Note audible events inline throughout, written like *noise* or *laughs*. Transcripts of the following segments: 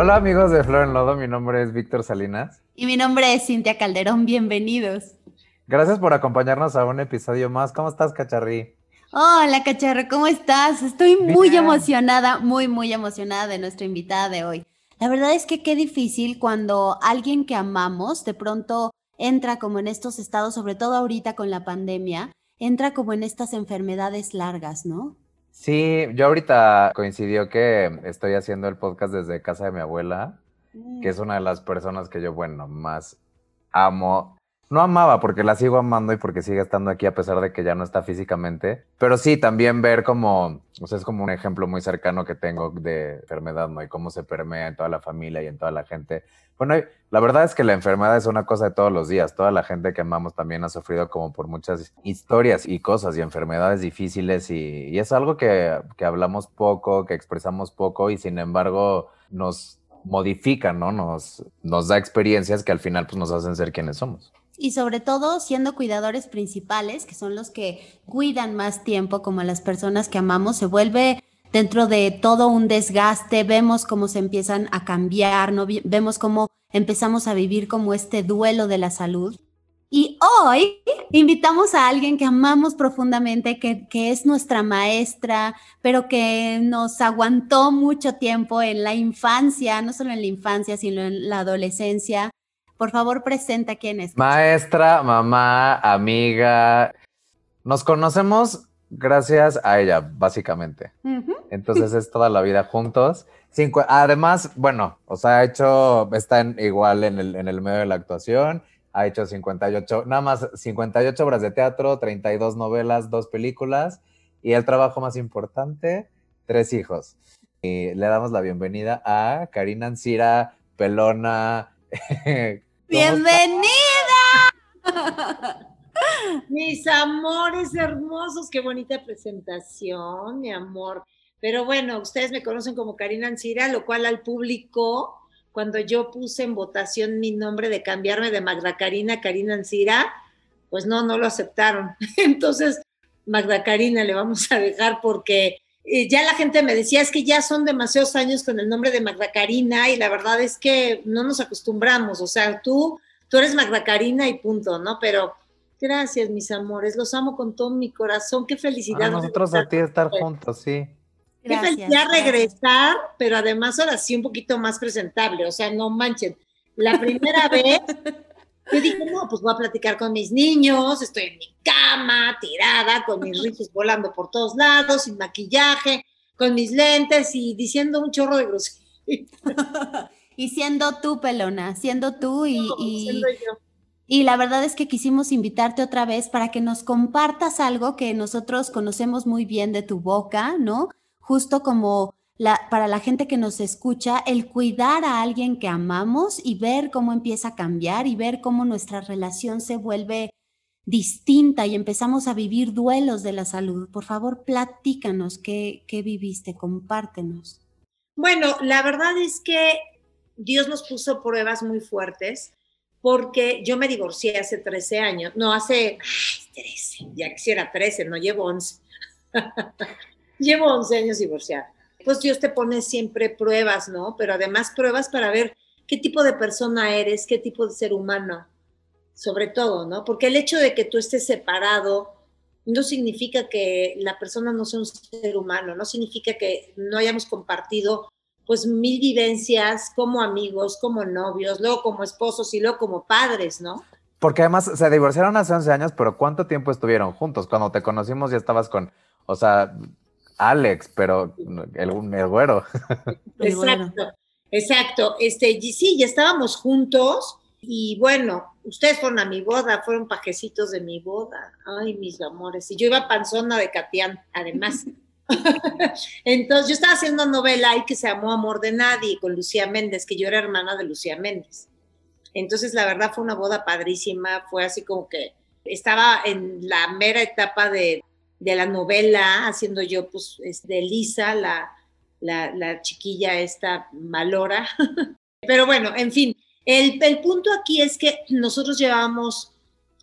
Hola amigos de Flor en Lodo, mi nombre es Víctor Salinas. Y mi nombre es Cintia Calderón, bienvenidos. Gracias por acompañarnos a un episodio más. ¿Cómo estás, Cacharri? Hola, Cacharro, ¿cómo estás? Estoy muy emocionada, muy, muy emocionada de nuestra invitada de hoy. La verdad es que qué difícil cuando alguien que amamos de pronto entra como en estos estados, sobre todo ahorita con la pandemia, entra como en estas enfermedades largas, ¿no? Sí, yo ahorita coincidió que estoy haciendo el podcast desde casa de mi abuela, que es una de las personas que yo, bueno, más amo no amaba porque la sigo amando y porque sigue estando aquí a pesar de que ya no está físicamente. Pero sí, también ver como, o sea, es como un ejemplo muy cercano que tengo de enfermedad, ¿no? Y cómo se permea en toda la familia y en toda la gente. Bueno, la verdad es que la enfermedad es una cosa de todos los días. Toda la gente que amamos también ha sufrido como por muchas historias y cosas y enfermedades difíciles y, y es algo que, que hablamos poco, que expresamos poco y sin embargo nos modifica, ¿no? Nos, nos da experiencias que al final pues nos hacen ser quienes somos y sobre todo siendo cuidadores principales, que son los que cuidan más tiempo como las personas que amamos, se vuelve dentro de todo un desgaste, vemos cómo se empiezan a cambiar, ¿no? vemos cómo empezamos a vivir como este duelo de la salud. Y hoy invitamos a alguien que amamos profundamente, que, que, es nuestra maestra, pero que nos aguantó mucho tiempo en la infancia, no solo en la infancia, sino en la adolescencia, por favor, presenta quién es. Maestra, mamá, amiga. Nos conocemos gracias a ella, básicamente. Entonces es toda la vida juntos. además, bueno, o sea, ha hecho, está igual en el, en el medio de la actuación, ha hecho 58, nada más 58 obras de teatro, 32 novelas, dos películas y el trabajo más importante, tres hijos. Y le damos la bienvenida a Karina Ancira, Pelona, *laughs* ¡Bienvenida! *laughs* Mis amores hermosos, qué bonita presentación, mi amor. Pero bueno, ustedes me conocen como Karina Ancira, lo cual al público, cuando yo puse en votación mi nombre de cambiarme de Magda Karina a Karina Ancira, pues no, no lo aceptaron. *laughs* Entonces, Magda Karina le vamos a dejar porque ya la gente me decía, es que ya son demasiados años con el nombre de Magda Karina y la verdad es que no nos acostumbramos, o sea, tú, tú eres Magda Karina y punto, ¿no? Pero gracias, mis amores, los amo con todo mi corazón, qué felicidad. A nosotros a ti estar juntos, sí. Qué felicidad regresar, pero además ahora sí un poquito más presentable, o sea, no manchen. La primera *laughs* vez yo dije, no, pues voy a platicar con mis niños, estoy en mi cama, tirada, con mis rizos volando por todos lados, sin maquillaje, con mis lentes y diciendo un chorro de groserías. *laughs* y siendo tú, pelona, siendo tú y, y, y la verdad es que quisimos invitarte otra vez para que nos compartas algo que nosotros conocemos muy bien de tu boca, ¿no? Justo como para la gente que nos escucha, el cuidar a alguien que amamos y ver cómo empieza a cambiar y ver cómo nuestra relación se vuelve distinta y empezamos a vivir duelos de la salud. Por favor, platícanos qué, qué viviste, compártenos. Bueno, la verdad es que Dios nos puso pruebas muy fuertes porque yo me divorcié hace 13 años, no, hace, ay, 13, ya quisiera 13, no llevo 11. *laughs* llevo 11 años divorciada pues Dios te pone siempre pruebas, ¿no? Pero además pruebas para ver qué tipo de persona eres, qué tipo de ser humano, sobre todo, ¿no? Porque el hecho de que tú estés separado no significa que la persona no sea un ser humano, no significa que no hayamos compartido pues mil vivencias como amigos, como novios, luego como esposos y luego como padres, ¿no? Porque además se divorciaron hace 11 años, pero ¿cuánto tiempo estuvieron juntos? Cuando te conocimos ya estabas con, o sea, Alex, pero el, el güero. *laughs* Exacto, exacto. Este, sí, ya estábamos juntos y bueno, ustedes fueron a mi boda, fueron pajecitos de mi boda. Ay, mis amores. Y yo iba panzona de Catián, además. *laughs* Entonces, yo estaba haciendo una novela ahí que se llamó Amor de Nadie con Lucía Méndez, que yo era hermana de Lucía Méndez. Entonces, la verdad fue una boda padrísima, fue así como que estaba en la mera etapa de de la novela, haciendo yo, pues, de Lisa, la, la, chiquilla esta malora. *laughs* Pero bueno, en fin, el, el, punto aquí es que nosotros llevamos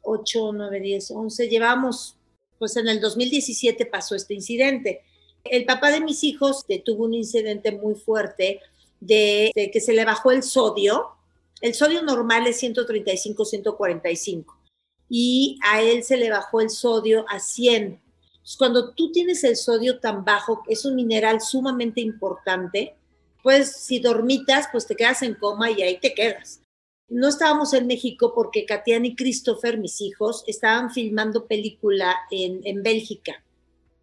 8, 9, 10, 11, llevamos, pues en el 2017 pasó este incidente. El papá de mis hijos tuvo un incidente muy fuerte de, de que se le bajó el sodio. El sodio normal es 135, 145 y a él se le bajó el sodio a 100. Cuando tú tienes el sodio tan bajo, es un mineral sumamente importante, pues si dormitas, pues te quedas en coma y ahí te quedas. No estábamos en México porque Katian y Christopher, mis hijos, estaban filmando película en, en Bélgica.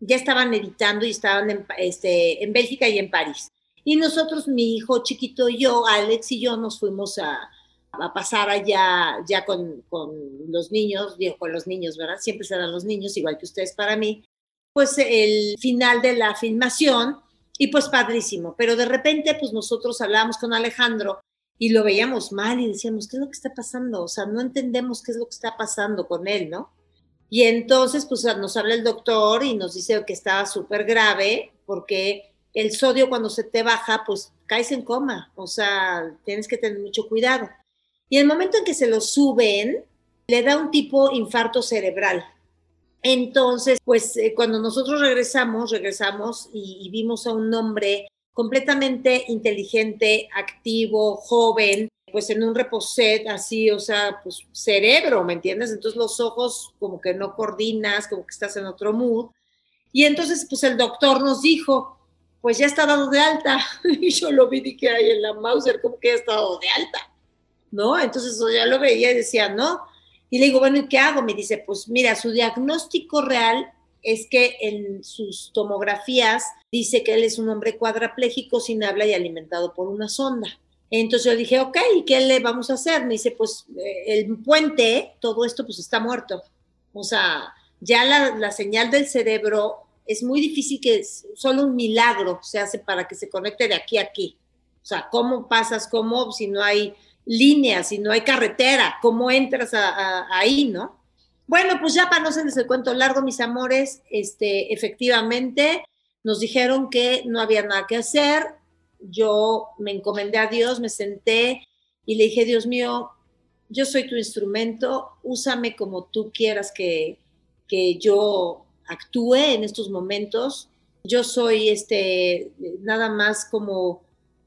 Ya estaban editando y estaban en, este, en Bélgica y en París. Y nosotros, mi hijo chiquito y yo, Alex y yo, nos fuimos a, a pasar allá ya con, con, los niños, digo, con los niños, ¿verdad? Siempre serán los niños, igual que ustedes para mí. Pues el final de la filmación y pues padrísimo. Pero de repente, pues nosotros hablábamos con Alejandro y lo veíamos mal y decíamos, ¿qué es lo que está pasando? O sea, no entendemos qué es lo que está pasando con él, ¿no? Y entonces, pues nos habla el doctor y nos dice que estaba súper grave porque el sodio cuando se te baja, pues caes en coma, o sea, tienes que tener mucho cuidado. Y el momento en que se lo suben, le da un tipo infarto cerebral. Entonces, pues eh, cuando nosotros regresamos, regresamos y, vimos a un hombre completamente inteligente, activo, joven, pues en un reposet así, o sea, pues cerebro, ¿me entiendes? Entonces los ojos como que no coordinas, como que estás en otro mood. Y entonces, pues el doctor nos dijo, pues ya está dado de alta. *laughs* Y yo lo vi y que ahí en la Mauser, como que ya está dado de alta, ¿no? Entonces ya lo veía y decía, no. Y le digo, bueno, ¿y qué hago? Me dice, pues mira, su diagnóstico real es que en sus tomografías dice que él es un hombre cuadrapléjico sin habla y alimentado por una sonda. Entonces yo dije, ok, ¿y qué le vamos a hacer? Me dice, pues eh, el puente, todo esto pues está muerto. O sea, ya la, la señal del cerebro es muy difícil que solo un milagro se hace para que se conecte de aquí a aquí. O sea, ¿cómo pasas? ¿Cómo si no hay líneas, si no hay carretera? ¿Cómo entras a, ahí, no? Bueno, pues ya para no hacerles el cuento largo, mis amores, este, efectivamente nos dijeron que no había nada que hacer. Yo me encomendé a Dios, me senté y le dije, Dios mío, yo soy tu instrumento, úsame como tú quieras que, que yo actúe en estos momentos. Yo soy este, nada más como,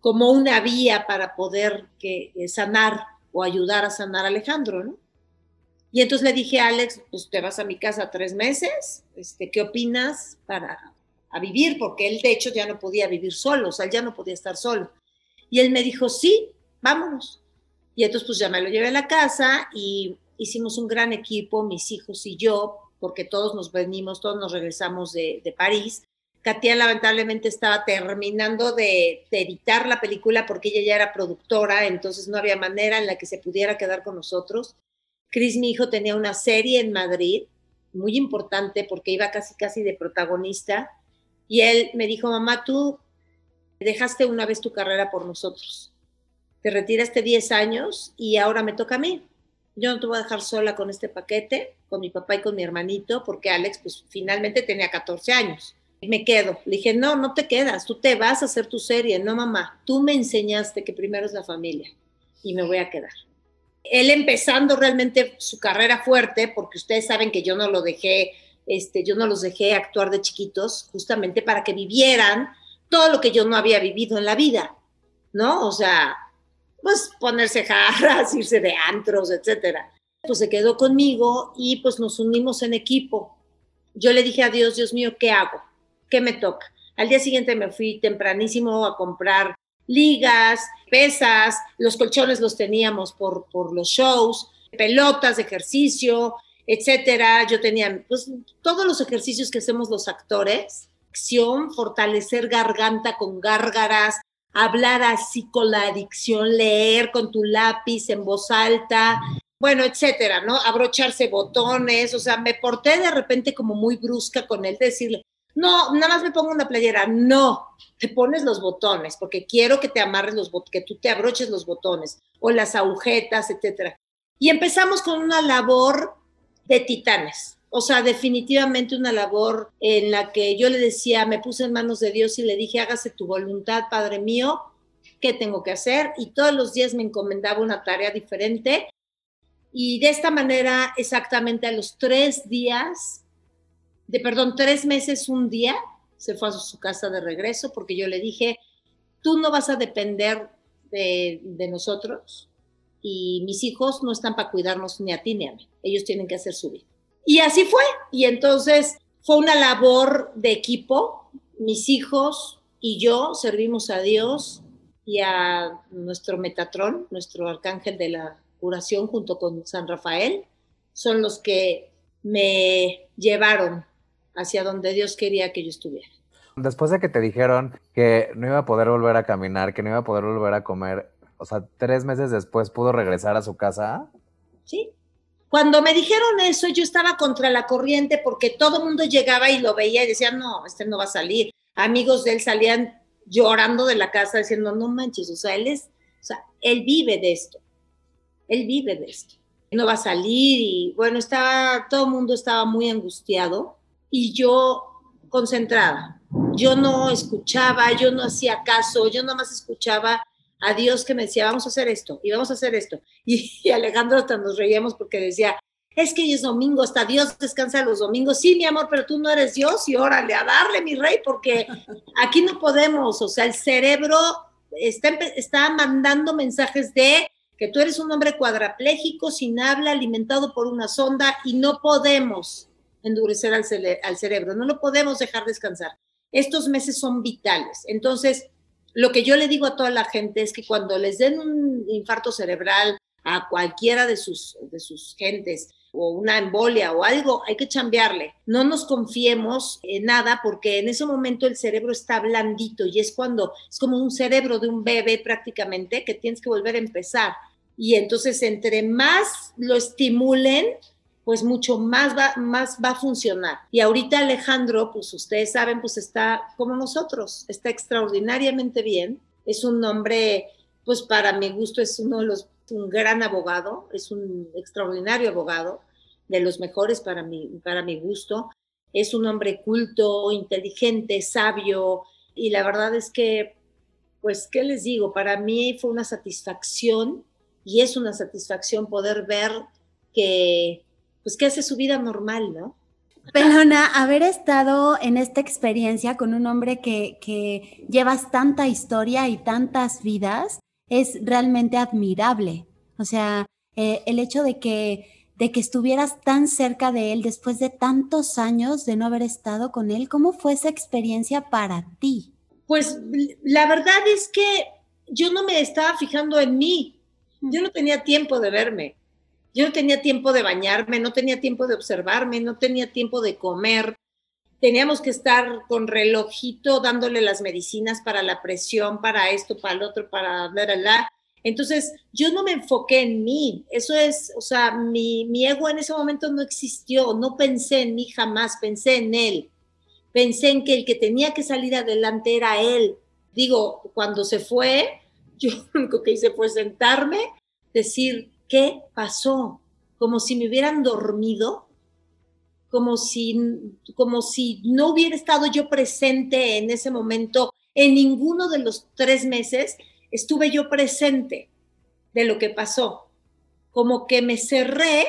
como una vía para poder que, sanar o ayudar a sanar a Alejandro, ¿no? Y entonces le dije a Alex, pues te vas a mi casa tres meses, este, ¿qué opinas para a vivir? Porque él de hecho ya no podía vivir solo, o sea, ya no podía estar solo. Y él me dijo, sí, vámonos. Y entonces pues ya me lo llevé a la casa y hicimos un gran equipo, mis hijos y yo, porque todos nos venimos, todos nos regresamos de París. Katia lamentablemente estaba terminando de, editar la película porque ella ya era productora, entonces no había manera en la que se pudiera quedar con nosotros. Cris, mi hijo, tenía una serie en Madrid, muy importante porque iba casi, casi de protagonista, y él me dijo, mamá, tú dejaste una vez tu carrera por nosotros, te retiraste 10 años y ahora me toca a mí. Yo no te voy a dejar sola con este paquete, con mi papá y con mi hermanito, porque Alex, pues finalmente tenía 14 años. Me quedo. Le dije, no, no te quedas, tú te vas a hacer tu serie. No, mamá, tú me enseñaste que primero es la familia y me voy a quedar él empezando realmente su carrera fuerte, porque ustedes saben que yo no lo dejé, este, yo no los dejé actuar de chiquitos, justamente para que vivieran todo lo que yo no había vivido en la vida, ¿no? O sea, pues ponerse jarras, *laughs* irse de antros, etcétera. Pues se quedó conmigo y pues nos unimos en equipo. Yo le dije a Dios, Dios mío, ¿qué hago? ¿Qué me toca? Al día siguiente me fui tempranísimo a comprar ligas, pesas, los colchones los teníamos por, por los shows, pelotas de ejercicio, etcétera. Yo tenía pues, todos los ejercicios que hacemos los actores, acción, fortalecer garganta con gárgaras, hablar así con la adicción, leer con tu lápiz en voz alta, bueno, etcétera, ¿no? Abrocharse botones, o sea, me porté de repente como muy brusca con él, decirle, no, nada más me pongo una playera. No, te pones los botones porque quiero que te amarres los botones, que tú te abroches los botones o las agujetas, etcétera. Y empezamos con una labor de titanes. O sea, definitivamente una labor en la que yo le decía, me puse en manos de Dios y le dije, hágase tu voluntad, Padre mío, ¿qué tengo que hacer? Y todos los días me encomendaba una tarea diferente. Y de esta manera, exactamente a los tres días, de perdón, tres meses, un día, se fue a su casa de regreso porque yo le dije, tú no vas a depender de, de nosotros y mis hijos no están para cuidarnos ni a ti ni a mí. Ellos tienen que hacer su vida. Y así fue. Y entonces fue una labor de equipo. Mis hijos y yo servimos a Dios y a nuestro Metatrón, nuestro arcángel de la curación junto con San Rafael, son los que me llevaron hacia donde Dios quería que yo estuviera. Después de que te dijeron que no iba a poder volver a caminar, que no iba a poder volver a comer, o sea, tres meses después pudo regresar a su casa. Sí. Cuando me dijeron eso, yo estaba contra la corriente porque todo el mundo llegaba y lo veía y decía, no, este no va a salir. Amigos de él salían llorando de la casa diciendo, no manches, o sea, él es, o sea, él vive de esto. Él vive de esto. No va a salir y bueno, estaba, todo el mundo estaba muy angustiado y yo concentrada. Yo no escuchaba, yo no hacía caso, yo nomás escuchaba a Dios que me decía, vamos a hacer esto y vamos a hacer esto. *laughs* Y, Alejandro hasta nos reíamos porque decía, es que hoy es domingo, hasta Dios descansa los domingos. Sí, mi amor, pero tú no eres Dios y órale, a darle, mi rey, porque aquí no podemos, o sea, el cerebro está, está mandando mensajes de que tú eres un hombre cuadraplégico, sin habla, alimentado por una sonda y no podemos endurecer al, cerebro, no lo podemos dejar descansar. Estos meses son vitales. Entonces, lo que yo le digo a toda la gente es que cuando les den un infarto cerebral a cualquiera de sus, de sus gentes o una embolia o algo, hay que chambearle. No nos confiemos en nada porque en ese momento el cerebro está blandito y es cuando es como un cerebro de un bebé prácticamente que tienes que volver a empezar. Y entonces entre más lo estimulen, pues mucho más va, más va a funcionar. Y ahorita Alejandro, pues ustedes saben, pues está como nosotros, está extraordinariamente bien. Es un hombre, pues para mi gusto es uno de los, un gran abogado, es un extraordinario abogado, de los mejores para mi, para mi gusto. Es un hombre culto, inteligente, sabio, y la verdad es que, pues, ¿qué les digo? Para mí fue una satisfacción y es una satisfacción poder ver que pues que hace su vida normal, ¿no? Pelona, haber estado en esta experiencia con un hombre que, que llevas tanta historia y tantas vidas es realmente admirable. O sea, eh, el hecho de que, de que estuvieras tan cerca de él después de tantos años de no haber estado con él, ¿cómo fue esa experiencia para ti? Pues la verdad es que yo no me estaba fijando en mí. Yo no tenía tiempo de verme. Yo no tenía tiempo de bañarme, no tenía tiempo de observarme, no tenía tiempo de comer. Teníamos que estar con relojito dándole las medicinas para la presión, para esto, para el otro, para bla, bla, Entonces, yo no me enfoqué en mí. Eso es, o sea, mi, mi ego en ese momento no existió. No pensé en mí jamás, pensé en él. Pensé en que el que tenía que salir adelante era él. Digo, cuando se fue, yo lo único que hice fue sentarme, decir, ¿qué pasó? Como si me hubieran dormido, como si, como si no hubiera estado yo presente en ese momento. En ninguno de los tres meses estuve yo presente de lo que pasó. Como que me cerré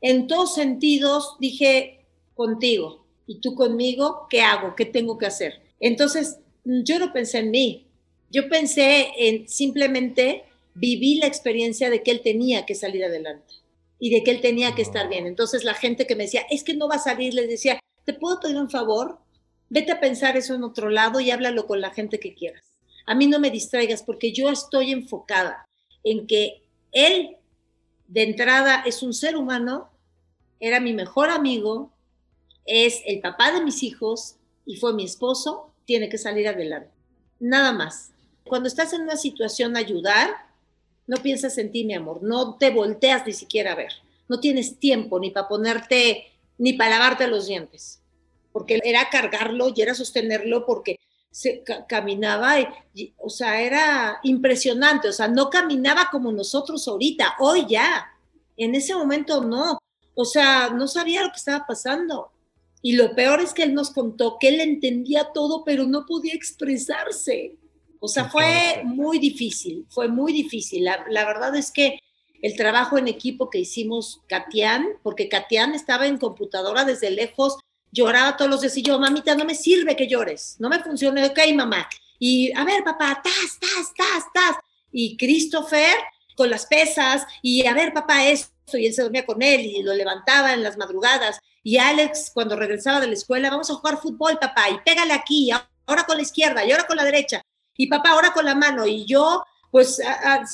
en todos sentidos, dije contigo y tú conmigo, ¿qué hago? ¿Qué tengo que hacer? Entonces, yo no pensé en mí, yo pensé en simplemente viví la experiencia de que él tenía que salir adelante y de que él tenía que estar bien. Entonces la gente que me decía, es que no va a salir, les decía, ¿te puedo pedir un favor? Vete a pensar eso en otro lado y háblalo con la gente que quieras. A mí no me distraigas porque yo estoy enfocada en que él de entrada es un ser humano, era mi mejor amigo, es el papá de mis hijos y fue mi esposo, tiene que salir adelante. Nada más. Cuando estás en una situación ayudar, no piensas en ti, mi amor, no te volteas ni siquiera a ver, no tienes tiempo ni para ponerte, ni para lavarte los dientes, porque era cargarlo y era sostenerlo porque se caminaba, y, o sea, era impresionante, o sea, no caminaba como nosotros ahorita, hoy ya, en ese momento no, o sea, no sabía lo que estaba pasando. Y lo peor es que él nos contó que él entendía todo, pero no podía expresarse. O sea, fue muy difícil, fue muy difícil. La, verdad es que el trabajo en equipo que hicimos Katian, porque Katian estaba en computadora desde lejos, lloraba todos los días y yo, mamita, no me sirve que llores, no me funciona, ok, mamá. Y a ver, papá, tas, tas, tas, tas. Y Christopher con las pesas, y a ver, papá, esto, y él se dormía con él y lo levantaba en las madrugadas. Y Alex, cuando regresaba de la escuela, vamos a jugar fútbol, papá, y pégale aquí, ahora con la izquierda, y ahora con la derecha, y papá, ahora con la mano. Y yo, pues, a,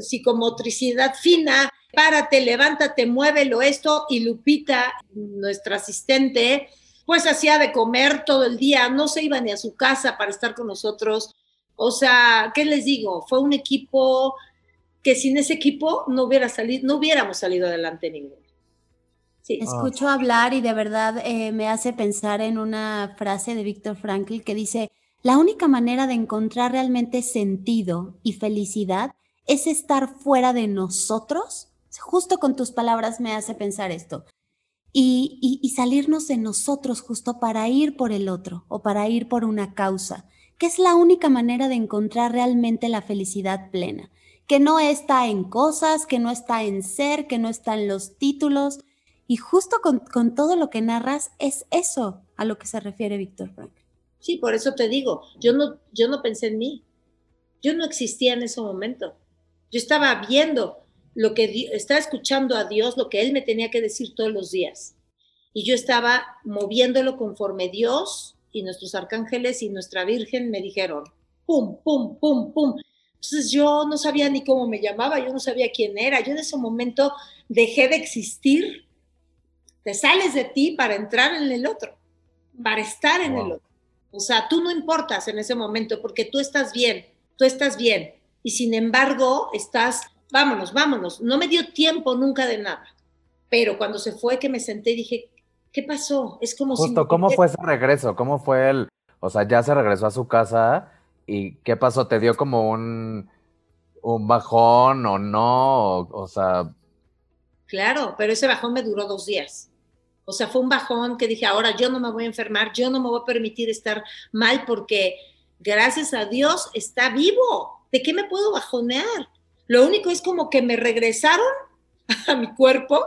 psicomotricidad fina, párate, levántate, muévelo esto. Y Lupita, nuestra asistente, pues hacía de comer todo el día, no se iba ni a su casa para estar con nosotros. O sea, ¿qué les digo? Fue un equipo que sin ese equipo no hubiera salido, no hubiéramos salido adelante ninguno. Sí. Escucho hablar y de verdad eh, me hace pensar en una frase de Víctor Frankl que dice, la única manera de encontrar realmente sentido y felicidad es estar fuera de nosotros. Justo con tus palabras me hace pensar esto. Y, y, salirnos de nosotros justo para ir por el otro o para ir por una causa, que es la única manera de encontrar realmente la felicidad plena, que no está en cosas, que no está en ser, que no está en los títulos. Y justo con, todo lo que narras es eso a lo que se refiere Víctor Frank. Sí, por eso te digo, yo no, yo no pensé en mí. Yo no existía en ese momento. Yo estaba viendo lo que estaba escuchando a Dios, lo que Él me tenía que decir todos los días. Y yo estaba moviéndolo conforme Dios y nuestros arcángeles y nuestra Virgen me dijeron, pum, pum, pum, pum. Entonces yo no sabía ni cómo me llamaba, yo no sabía quién era. Yo en ese momento dejé de existir. Te sales de ti para entrar en el otro, para estar en el otro. O sea, tú no importas en ese momento porque tú estás bien, tú estás bien. Y sin embargo, estás, vámonos, vámonos. No me dio tiempo nunca de nada. Pero cuando se fue que me senté dije, ¿qué pasó? Es como Justo, ¿cómo fue ese regreso? ¿Cómo fue el, o sea, ya se regresó a su casa y qué pasó? ¿Te dio como un, un bajón o no? o sea... Claro, pero ese bajón me duró dos días. O sea, fue un bajón que dije, ahora yo no me voy a enfermar, yo no me voy a permitir estar mal porque gracias a Dios está vivo. ¿De qué me puedo bajonear? Lo único es como que me regresaron a mi cuerpo,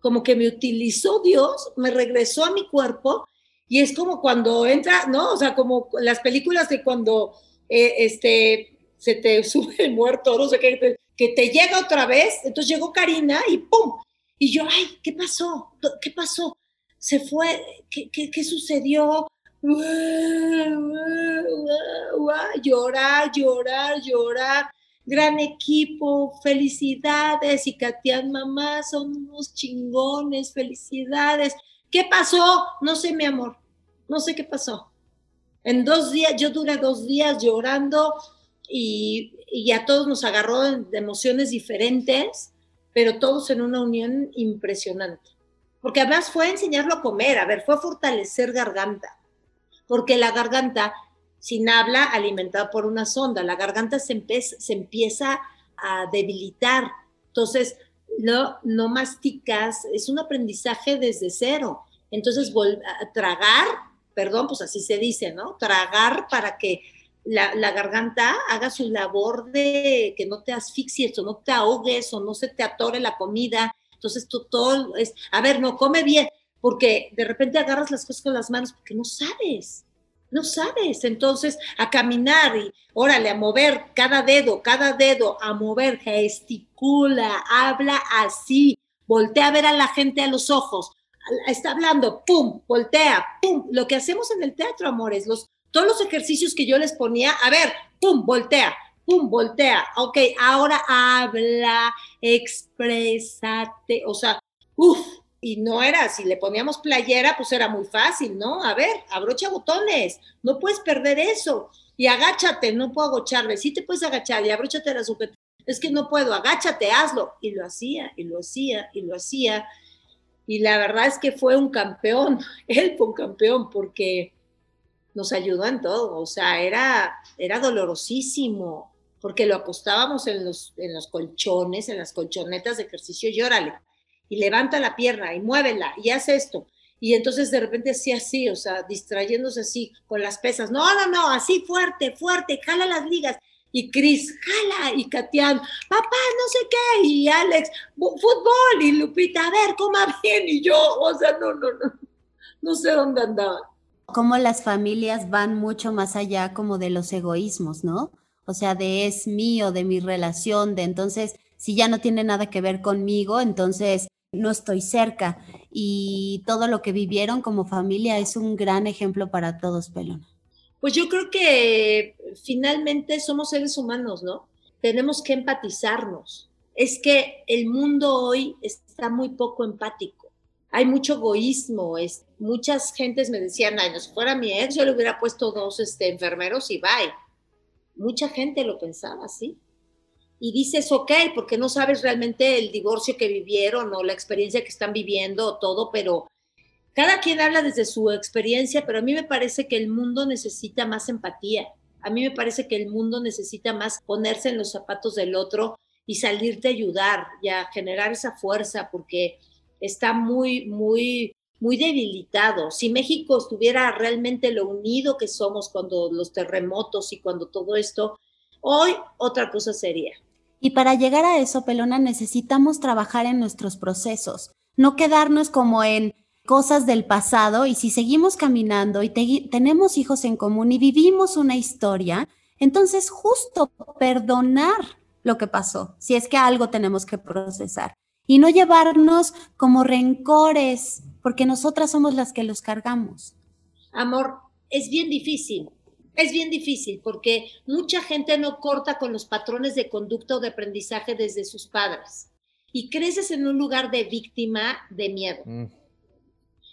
como que me utilizó Dios, me regresó a mi cuerpo y es como cuando entra, ¿no? O sea, como las películas de cuando eh, este, se te *laughs* sube el muerto, no sé qué, que te llega otra vez, entonces llegó Karina y ¡pum! Y yo, ay, ¿qué pasó? ¿Qué pasó? Se fue, ¿qué, qué, sucedió? Llorar, llorar, llorar. Gran equipo, felicidades. Y Katian, mamá, son unos chingones, felicidades. ¿Qué pasó? No sé, mi amor, no sé qué pasó. En dos días, yo duré dos días llorando y, y a todos nos agarró de emociones diferentes pero todos en una unión impresionante. Porque además fue enseñarlo a comer, a ver, fue fortalecer garganta, porque la garganta, sin habla, alimentada por una sonda, la garganta se, se empieza a debilitar. Entonces, no, no masticas, es un aprendizaje desde cero. Entonces, tragar, perdón, pues así se dice, ¿no? Tragar para que la, garganta haga su labor de que no te asfixies o no te ahogues o no se te atore la comida. Entonces tú todo es, a ver, no come bien, porque de repente agarras las cosas con las manos porque no sabes, no sabes. Entonces a caminar y órale, a mover cada dedo, cada dedo, a mover, gesticula, habla así, voltea a ver a la gente a los ojos, está hablando, pum, voltea, pum. Lo que hacemos en el teatro, amores, los todos los ejercicios que yo les ponía, a ver, pum, voltea, pum, voltea, ok, ahora habla, exprésate, o sea, uff, y no era, si le poníamos playera, pues era muy fácil, ¿no? A ver, abrocha botones, no puedes perder eso. Y agáchate, no puedo agacharme, sí te puedes agachar y abróchate la sujeta. Es que no puedo, agáchate, hazlo. Y lo hacía, y lo hacía, y lo hacía. Y la verdad es que fue un campeón, *laughs* él fue un campeón, porque nos ayudó en todo, o sea, era, era dolorosísimo, porque lo acostábamos en los, en los colchones, en las colchonetas de ejercicio, y órale, y levanta la pierna, y muévela, y haz esto. Y entonces de repente hacía así, o sea, distrayéndose así con las pesas. No, no, no, así fuerte, fuerte, jala las ligas. Y Cris, jala, y Katian, papá, no sé qué, y Alex, fútbol, y Lupita, a ver, coma bien, y yo, o sea, no, no, no, no sé dónde andaba cómo las familias van mucho más allá como de los egoísmos, ¿no? O sea, de es mío, de mi relación, de entonces, si ya no tiene nada que ver conmigo, entonces no estoy cerca. Y todo lo que vivieron como familia es un gran ejemplo para todos, Pelona. Pues yo creo que finalmente somos seres humanos, ¿no? Tenemos que empatizarnos. Es que el mundo hoy está muy poco empático. Hay mucho egoísmo. Es, muchas gentes me decían, ay, no, si fuera mi ex, yo le hubiera puesto dos este, enfermeros y bye. Mucha gente lo pensaba así. Y dices, ok, porque no sabes realmente el divorcio que vivieron o la experiencia que están viviendo o todo, pero cada quien habla desde su experiencia, pero a mí me parece que el mundo necesita más empatía. A mí me parece que el mundo necesita más ponerse en los zapatos del otro y salirte a ayudar y a generar esa fuerza, porque está muy, muy, muy debilitado. Si México estuviera realmente lo unido que somos cuando los terremotos y cuando todo esto, hoy otra cosa sería. Y para llegar a eso, Pelona, necesitamos trabajar en nuestros procesos, no quedarnos como en cosas del pasado y si seguimos caminando y tenemos hijos en común y vivimos una historia, entonces justo perdonar lo que pasó, si es que algo tenemos que procesar y no llevarnos como rencores, porque nosotras somos las que los cargamos. Amor, es bien difícil, es bien difícil porque mucha gente no corta con los patrones de conducta o de aprendizaje desde sus padres y creces en un lugar de víctima de miedo. Mm.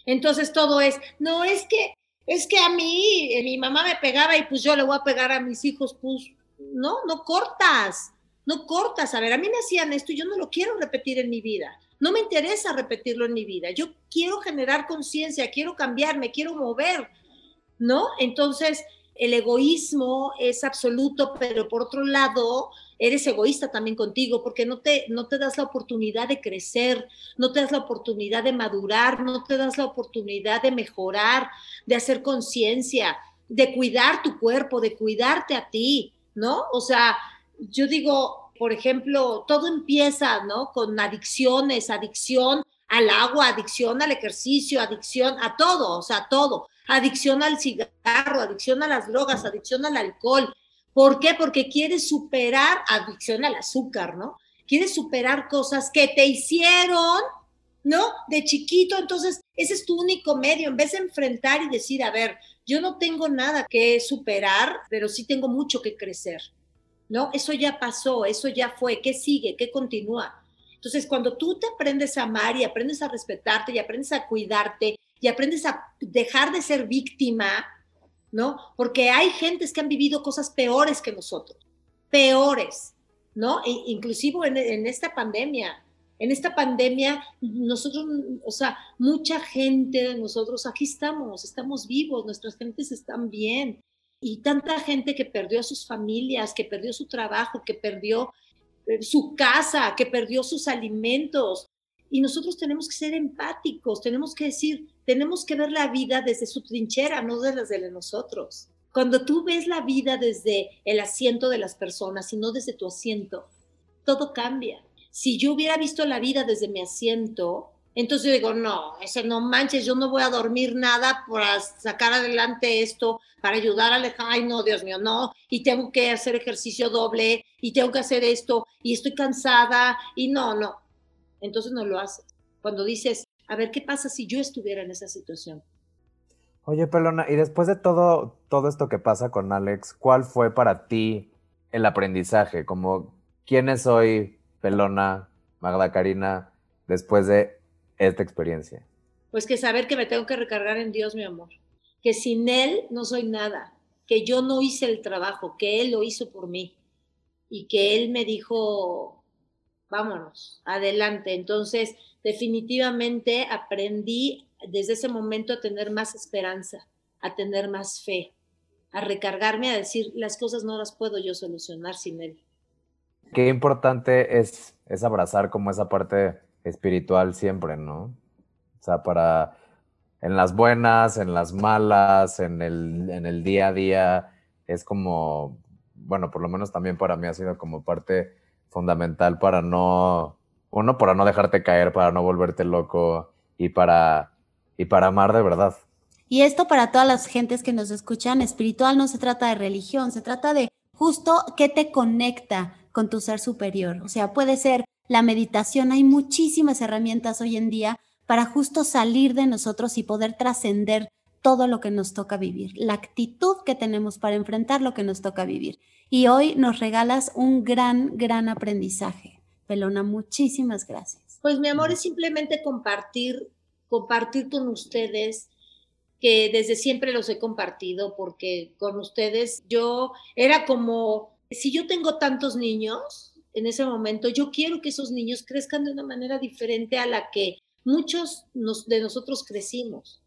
Entonces todo es, no es que, es que a mí, mi mamá me pegaba y pues yo le voy a pegar a mis hijos, pues no, no cortas, no cortas. A ver, a mí me hacían esto y yo no lo quiero repetir en mi vida. No me interesa repetirlo en mi vida. Yo quiero generar conciencia, quiero cambiar, me quiero mover, ¿no? Entonces, el egoísmo es absoluto, pero por otro lado, eres egoísta también contigo porque no te, no te das la oportunidad de crecer, no te das la oportunidad de madurar, no te das la oportunidad de mejorar, de hacer conciencia, de cuidar tu cuerpo, de cuidarte a ti, ¿no? O sea, yo digo, por ejemplo, todo empieza, ¿no? Con adicciones, adicción al agua, adicción al ejercicio, adicción a todo, o sea, todo. Adicción al cigarro, adicción a las drogas, adicción al alcohol, ¿Por qué? Porque quieres superar adicción al azúcar, ¿no? Quieres superar cosas que te hicieron, ¿no? De chiquito, entonces ese es tu único medio, en vez de enfrentar y decir, a ver, yo no tengo nada que superar, pero sí tengo mucho que crecer, ¿no? Eso ya pasó, eso ya fue, ¿qué sigue? ¿Qué continúa? Entonces, cuando tú te aprendes a amar y aprendes a respetarte y aprendes a cuidarte y aprendes a dejar de ser víctima, ¿no? Porque hay gentes que han vivido cosas peores que nosotros, peores, ¿no? E inclusive en, esta pandemia, en esta pandemia, nosotros, o sea, mucha gente de nosotros, aquí estamos, estamos vivos, nuestras gentes están bien. Y tanta gente que perdió a sus familias, que perdió su trabajo, que perdió eh, su casa, que perdió sus alimentos. Y nosotros tenemos que ser empáticos, tenemos que decir, tenemos que ver la vida desde su trinchera, no desde la de nosotros. Cuando tú ves la vida desde el asiento de las personas y no desde tu asiento, todo cambia. Si yo hubiera visto la vida desde mi asiento, entonces digo, no, ese no manches, yo no voy a dormir nada para sacar adelante esto, para ayudar a Alejandro. Ay, no, Dios mío, no. Y tengo que hacer ejercicio doble, y tengo que hacer esto, y estoy cansada, y no, no. Entonces no lo haces. Cuando dices, a ver qué pasa si yo estuviera en esa situación. Oye, Pelona, y después de todo, todo esto que pasa con Alex, ¿cuál fue para ti el aprendizaje? Como, ¿quién es hoy Pelona, Magda Karina, después de esta experiencia? Pues que saber que me tengo que recargar en Dios, mi amor. Que sin Él no soy nada. Que yo no hice el trabajo, que Él lo hizo por mí. Y que Él me dijo, vámonos, adelante. Entonces, definitivamente aprendí desde ese momento a tener más esperanza, a tener más fe, a recargarme, a decir, las cosas no las puedo yo solucionar sin él. Qué importante es, es abrazar como esa parte espiritual siempre, ¿no? O sea, para en las buenas, en las malas, en el, en el día a día, es como, bueno, por lo menos también para mí ha sido como parte fundamental para no, uno, para no dejarte caer, para no volverte loco y para, y para amar de verdad. Y esto para todas las gentes que nos escuchan, espiritual no se trata de religión, se trata de justo qué te conecta con tu ser superior. O sea, puede ser la meditación, hay muchísimas herramientas hoy en día para justo salir de nosotros y poder trascender todo lo que nos toca vivir, la actitud que tenemos para enfrentar lo que nos toca vivir. Y hoy nos regalas un gran, gran aprendizaje. Pelona, muchísimas gracias. Pues mi amor es simplemente compartir, compartir con ustedes que desde siempre los he compartido porque con ustedes yo era como, si yo tengo tantos niños en ese momento, yo quiero que esos niños crezcan de una manera diferente a la que muchos de nosotros crecimos.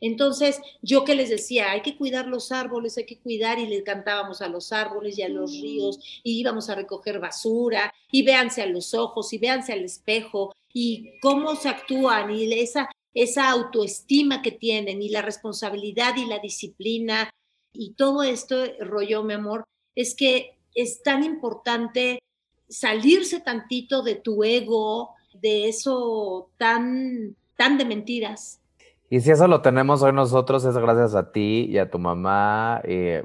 Entonces, yo que les decía, hay que cuidar los árboles, hay que cuidar, y les cantábamos a los árboles y a los ríos, y íbamos a recoger basura, y véanse a los ojos, y véanse al espejo, y cómo se actúan, y esa, esa autoestima que tienen, y la responsabilidad y la disciplina, y todo esto, rollo, mi amor, es que es tan importante salirse tantito de tu ego, de eso tan, tan de mentiras, y si eso lo tenemos hoy nosotros es gracias a ti y a tu mamá y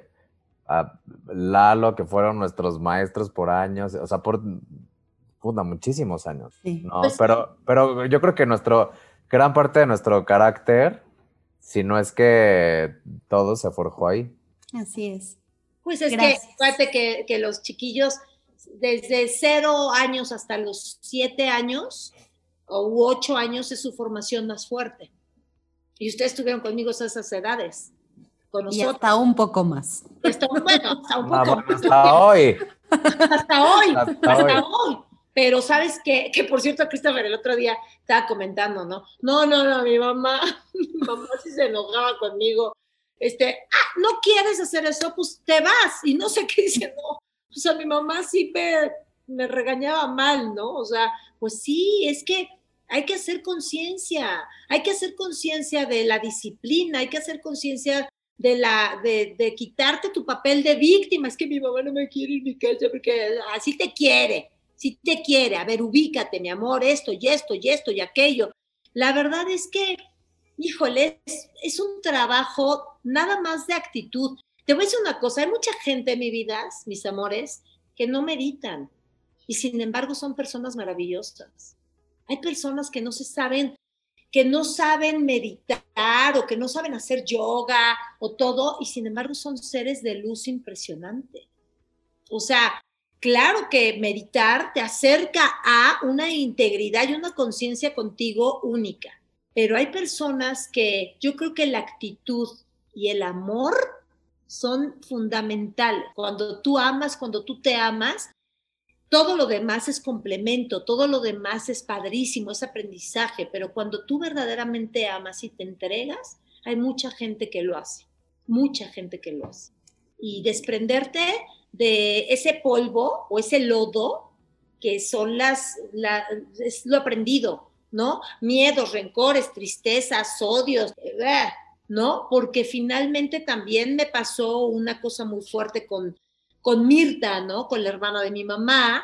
a Lalo, que fueron nuestros maestros por años, o sea, por muchísimos años. ¿no? Pues pero, pero yo creo que nuestro, gran parte de nuestro carácter, si no es que todo se forjó ahí. Así es. Pues es que, fíjate que, que los chiquillos, desde cero años hasta los siete años o ocho años es su formación más fuerte. Y ustedes estuvieron conmigo a esas edades. Con Y hasta un poco más. Hasta, bueno, hasta un poco más. Hasta hoy. Hasta hoy. Hasta, hoy. Pero sabes que, que por cierto, Christopher el otro día estaba comentando, ¿no? No, no, no, mi mamá, *laughs* mi mamá sí se enojaba conmigo. Este, ah, no quieres hacer eso, pues te vas. Y no sé qué dice, no. O sea, mi mamá sí me, me regañaba mal, ¿no? O sea, pues sí, es que hay que hacer conciencia, hay que hacer conciencia de la disciplina, hay que hacer conciencia de la de, de, quitarte tu papel de víctima. Es que mi mamá no me quiere en mi casa porque así te quiere, si te quiere. A ver, ubícate, mi amor, esto y esto y esto y aquello. La verdad es que, híjole, es, es un trabajo nada más de actitud. Te voy a decir una cosa, hay mucha gente en mi vida, mis amores, que no meditan y sin embargo son personas maravillosas hay personas que no se saben, que no saben meditar o que no saben hacer yoga o todo, y sin embargo son seres de luz impresionante. O sea, claro que meditar te acerca a una integridad y una conciencia contigo única, pero hay personas que yo creo que la actitud y el amor son fundamentales. Cuando tú amas, cuando tú te amas, todo lo demás es complemento, todo lo demás es padrísimo, es aprendizaje, pero cuando tú verdaderamente amas y te entregas, hay mucha gente que lo hace, mucha gente que lo hace. Y desprenderte de ese polvo o ese lodo que son las, es lo aprendido, ¿no? Miedos, rencores, tristezas, odios, ¿no? Porque finalmente también me pasó una cosa muy fuerte con con Mirta, ¿no? Con la hermana de mi mamá,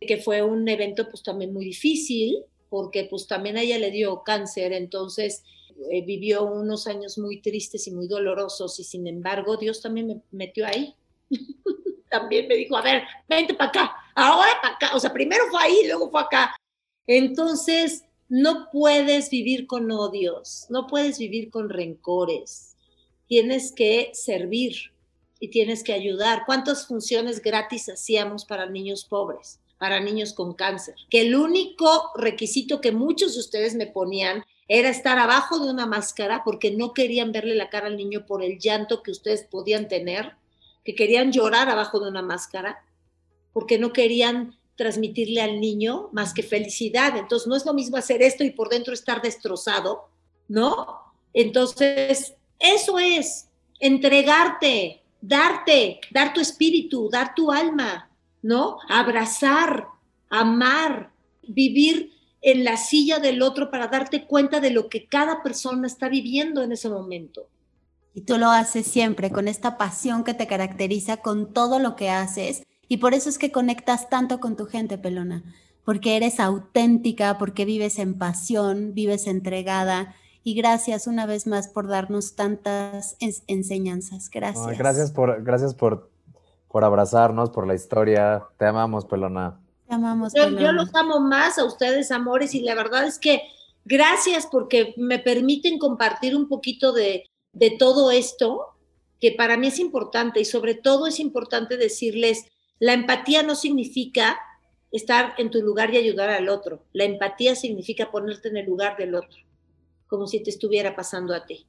que fue un evento pues también muy difícil, porque pues también a ella le dio cáncer, entonces eh, vivió unos años muy tristes y muy dolorosos y sin embargo Dios también me metió ahí. *laughs* también me dijo, a ver, vente para acá, ahora para acá, o sea, primero fue ahí, luego fue acá. Entonces, no puedes vivir con odios, no puedes vivir con rencores, tienes que servir, y tienes que ayudar. ¿Cuántas funciones gratis hacíamos para niños pobres, para niños con cáncer? Que el único requisito que muchos de ustedes me ponían era estar abajo de una máscara porque no querían verle la cara al niño por el llanto que ustedes podían tener, que querían llorar abajo de una máscara, porque no querían transmitirle al niño más que felicidad. Entonces, no es lo mismo hacer esto y por dentro estar destrozado, ¿no? Entonces, eso es entregarte, darte, dar tu espíritu, dar tu alma, ¿no? Abrazar, amar, vivir en la silla del otro para darte cuenta de lo que cada persona está viviendo en ese momento. Y tú lo haces siempre con esta pasión que te caracteriza con todo lo que haces. Y por eso es que conectas tanto con tu gente, Pelona, porque eres auténtica, porque vives en pasión, vives entregada y gracias una vez más por darnos tantas enseñanzas. Gracias. gracias por, gracias por, por abrazarnos, por la historia. Te amamos, Pelona. Te amamos. Yo, yo los amo más a ustedes, amores, y la verdad es que gracias porque me permiten compartir un poquito de, de todo esto, que para mí es importante y sobre todo es importante decirles, la empatía no significa estar en tu lugar y ayudar al otro. La empatía significa ponerte en el lugar del otro, como si te estuviera pasando a ti.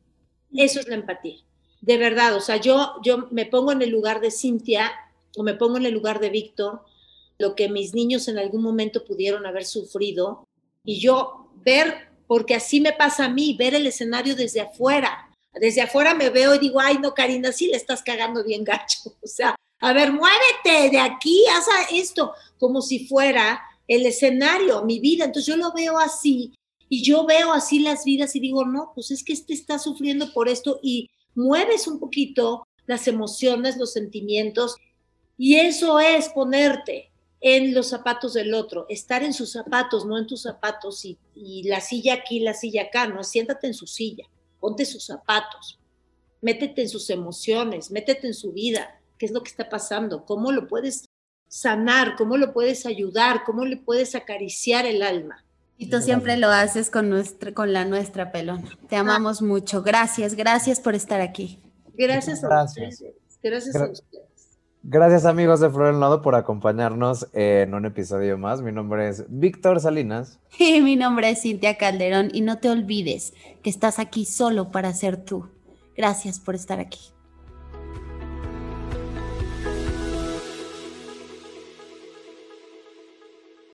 Eso es la empatía. De verdad, o sea, yo, yo me pongo en el lugar de Cintia o me pongo en el lugar de Víctor, lo que mis niños en algún momento pudieron haber sufrido, y yo ver, porque así me pasa a mí, ver el escenario desde afuera. Desde afuera me veo y digo, ay, no, Karina, sí le estás cagando bien gacho. *laughs* O sea, a ver, muévete de aquí, haz esto, como si fuera el escenario, mi vida. Entonces yo lo veo así y yo veo así las vidas y digo, no, pues es que este está sufriendo por esto y mueves un poquito las emociones, los sentimientos y eso es ponerte en los zapatos del otro, estar en sus zapatos, no en tus zapatos y, la silla aquí, la silla acá, no, siéntate en su silla, ponte sus zapatos, métete en sus emociones, métete en su vida, qué es lo que está pasando, cómo lo puedes sanar, cómo lo puedes ayudar, cómo le puedes acariciar el alma. Y tú siempre lo haces con, nuestra, con la nuestra pelona. Te amamos mucho. Gracias, gracias por estar aquí. Gracias a ustedes. Gracias a ustedes. Gracias amigos de Flor el Nodo por acompañarnos en un episodio más. Mi nombre es Víctor Salinas. *laughs* Y mi nombre es Cintia Calderón. Y no te olvides que estás aquí solo para ser tú. Gracias por estar aquí.